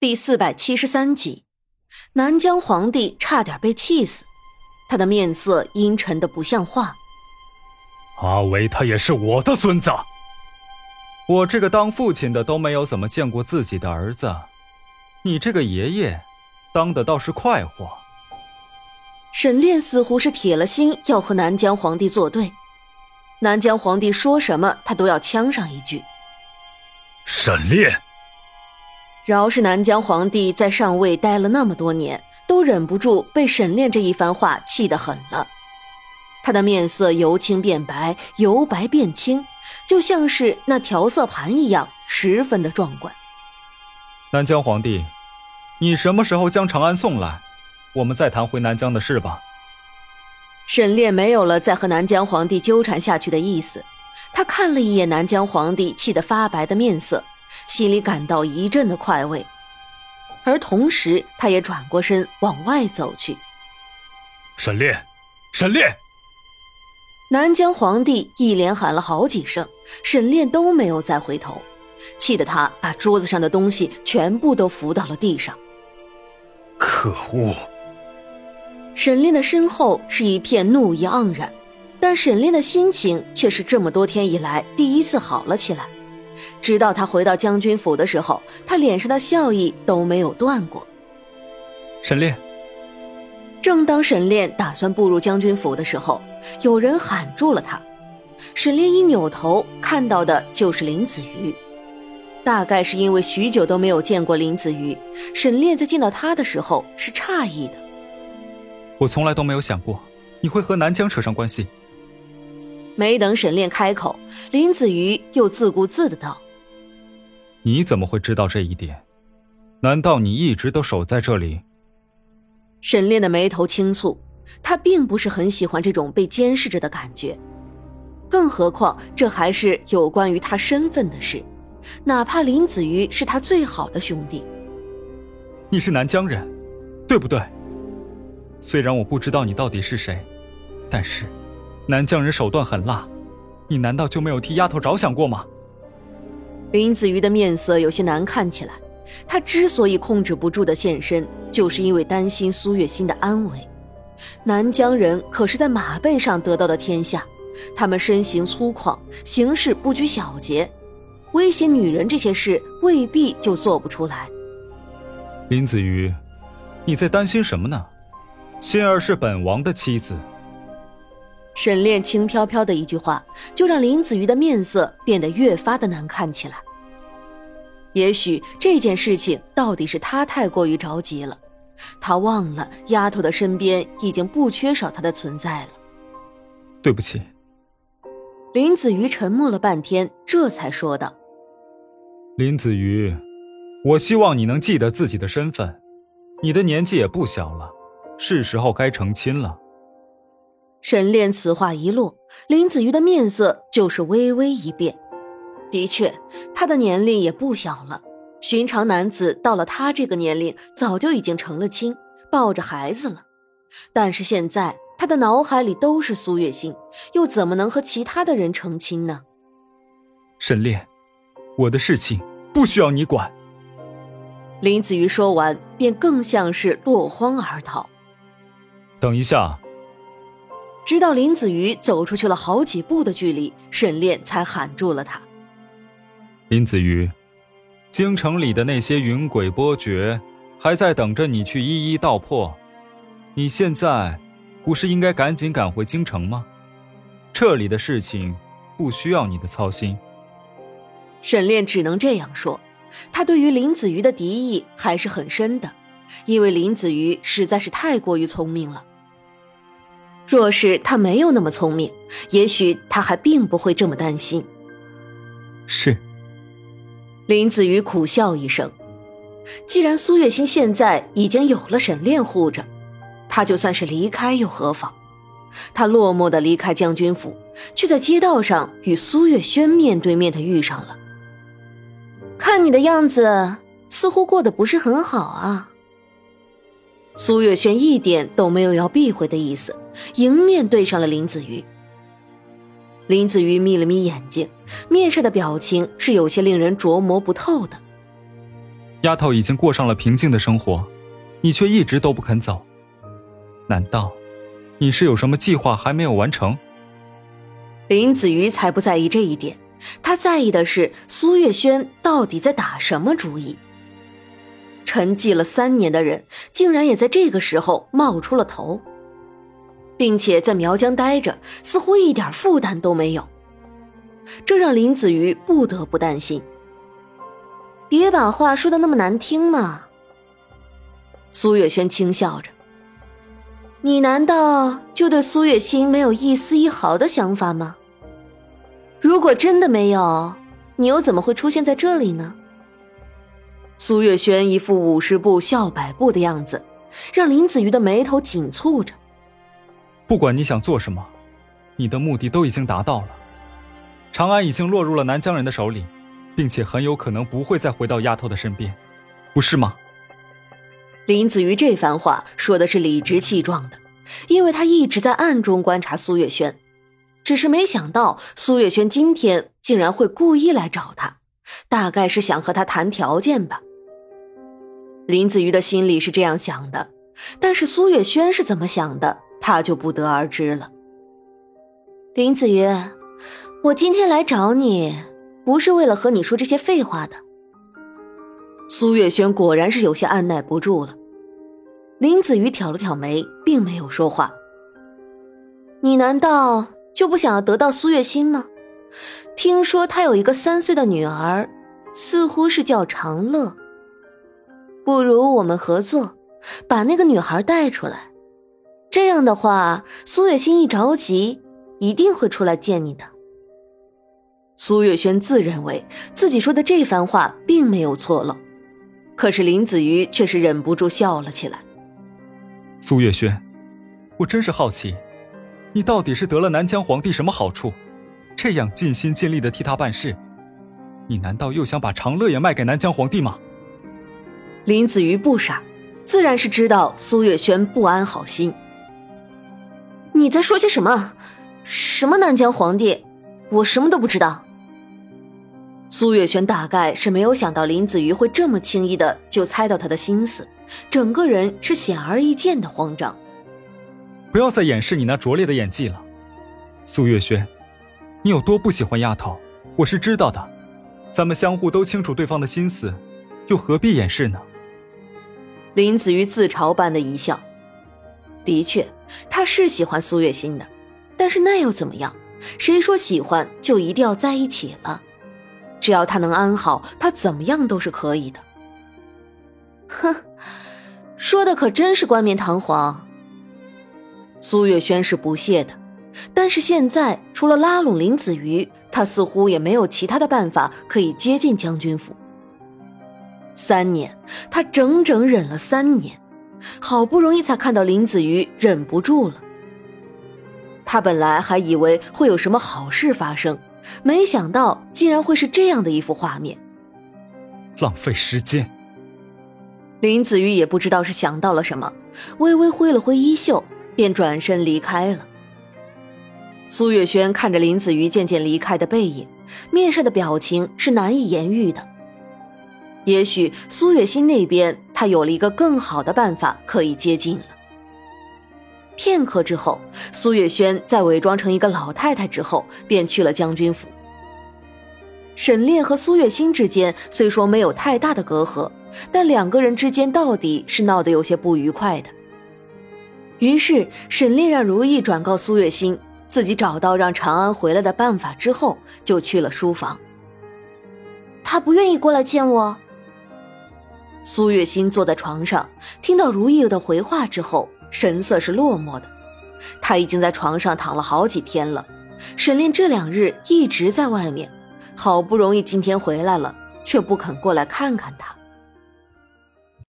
第四百七十三集，南疆皇帝差点被气死，他的面色阴沉的不像话。阿维他也是我的孙子，我这个当父亲的都没有怎么见过自己的儿子，你这个爷爷，当的倒是快活。沈炼似乎是铁了心要和南疆皇帝作对，南疆皇帝说什么他都要呛上一句。沈炼。饶是南疆皇帝在上位待了那么多年，都忍不住被沈炼这一番话气得很了。他的面色由青变白，由白变青，就像是那调色盘一样，十分的壮观。南疆皇帝，你什么时候将长安送来？我们再谈回南疆的事吧。沈炼没有了再和南疆皇帝纠缠下去的意思，他看了一眼南疆皇帝气得发白的面色。心里感到一阵的快慰，而同时，他也转过身往外走去。沈炼，沈炼！南疆皇帝一连喊了好几声，沈炼都没有再回头，气得他把桌子上的东西全部都扶到了地上。可恶！沈炼的身后是一片怒意盎然，但沈炼的心情却是这么多天以来第一次好了起来。直到他回到将军府的时候，他脸上的笑意都没有断过。沈炼。正当沈炼打算步入将军府的时候，有人喊住了他。沈炼一扭头，看到的就是林子瑜。大概是因为许久都没有见过林子瑜，沈炼在见到他的时候是诧异的。我从来都没有想过你会和南疆扯上关系。没等沈炼开口，林子瑜又自顾自的道：“你怎么会知道这一点？难道你一直都守在这里？”沈炼的眉头轻蹙，他并不是很喜欢这种被监视着的感觉，更何况这还是有关于他身份的事，哪怕林子瑜是他最好的兄弟。你是南疆人，对不对？虽然我不知道你到底是谁，但是。南疆人手段狠辣，你难道就没有替丫头着想过吗？林子瑜的面色有些难看起来。他之所以控制不住的现身，就是因为担心苏月心的安危。南疆人可是在马背上得到的天下，他们身形粗犷，行事不拘小节，威胁女人这些事未必就做不出来。林子瑜，你在担心什么呢？心儿是本王的妻子。沈炼轻飘飘的一句话，就让林子瑜的面色变得越发的难看起来。也许这件事情到底是他太过于着急了，他忘了丫头的身边已经不缺少他的存在了。对不起。林子瑜沉默了半天，这才说道：“林子瑜，我希望你能记得自己的身份，你的年纪也不小了，是时候该成亲了。”沈炼此话一落，林子瑜的面色就是微微一变。的确，他的年龄也不小了。寻常男子到了他这个年龄，早就已经成了亲，抱着孩子了。但是现在，他的脑海里都是苏月心，又怎么能和其他的人成亲呢？沈炼，我的事情不需要你管。林子瑜说完，便更像是落荒而逃。等一下。直到林子瑜走出去了好几步的距离，沈炼才喊住了他。林子瑜，京城里的那些云鬼波谲，还在等着你去一一道破。你现在不是应该赶紧赶回京城吗？这里的事情不需要你的操心。沈炼只能这样说，他对于林子瑜的敌意还是很深的，因为林子瑜实在是太过于聪明了。若是他没有那么聪明，也许他还并不会这么担心。是。林子瑜苦笑一声，既然苏月心现在已经有了沈炼护着，他就算是离开又何妨？他落寞的离开将军府，却在街道上与苏月轩面对面的遇上了。看你的样子，似乎过得不是很好啊。苏月轩一点都没有要避讳的意思，迎面对上了林子瑜。林子瑜眯了眯眼睛，面上的表情是有些令人琢磨不透的。丫头已经过上了平静的生活，你却一直都不肯走。难道你是有什么计划还没有完成？林子瑜才不在意这一点，他在意的是苏月轩到底在打什么主意。沉寂了三年的人，竟然也在这个时候冒出了头，并且在苗疆待着，似乎一点负担都没有。这让林子瑜不得不担心。别把话说的那么难听嘛。苏月轩轻笑着。你难道就对苏月心没有一丝一毫的想法吗？如果真的没有，你又怎么会出现在这里呢？苏月轩一副五十步笑百步的样子，让林子瑜的眉头紧蹙着。不管你想做什么，你的目的都已经达到了。长安已经落入了南疆人的手里，并且很有可能不会再回到丫头的身边，不是吗？林子瑜这番话说的是理直气壮的，因为他一直在暗中观察苏月轩。只是没想到苏月轩今天竟然会故意来找他，大概是想和他谈条件吧。林子瑜的心里是这样想的，但是苏月轩是怎么想的，他就不得而知了。林子瑜，我今天来找你，不是为了和你说这些废话的。苏月轩果然是有些按耐不住了。林子瑜挑了挑眉，并没有说话。你难道？就不想要得到苏月心吗？听说他有一个三岁的女儿，似乎是叫长乐。不如我们合作，把那个女孩带出来。这样的话，苏月心一着急，一定会出来见你的。苏月轩自认为自己说的这番话并没有错漏，可是林子瑜却是忍不住笑了起来。苏月轩，我真是好奇。你到底是得了南疆皇帝什么好处？这样尽心尽力的替他办事，你难道又想把长乐也卖给南疆皇帝吗？林子瑜不傻，自然是知道苏月轩不安好心。你在说些什么？什么南疆皇帝？我什么都不知道。苏月轩大概是没有想到林子瑜会这么轻易的就猜到他的心思，整个人是显而易见的慌张。不要再掩饰你那拙劣的演技了，苏月轩，你有多不喜欢丫头，我是知道的。咱们相互都清楚对方的心思，又何必掩饰呢？林子瑜自嘲般的一笑。的确，他是喜欢苏月心的，但是那又怎么样？谁说喜欢就一定要在一起了？只要他能安好，他怎么样都是可以的。哼，说的可真是冠冕堂皇。苏月轩是不屑的，但是现在除了拉拢林子瑜，他似乎也没有其他的办法可以接近将军府。三年，他整整忍了三年，好不容易才看到林子瑜忍不住了。他本来还以为会有什么好事发生，没想到竟然会是这样的一幅画面。浪费时间。林子瑜也不知道是想到了什么，微微挥了挥衣袖。便转身离开了。苏月轩看着林子瑜渐渐离开的背影，面上的表情是难以言喻的。也许苏月心那边，他有了一个更好的办法可以接近了。片刻之后，苏月轩在伪装成一个老太太之后，便去了将军府。沈炼和苏月心之间虽说没有太大的隔阂，但两个人之间到底是闹得有些不愉快的。于是，沈炼让如意转告苏月心，自己找到让长安回来的办法之后，就去了书房。他不愿意过来见我。苏月心坐在床上，听到如意的回话之后，神色是落寞的。他已经在床上躺了好几天了，沈炼这两日一直在外面，好不容易今天回来了，却不肯过来看看他。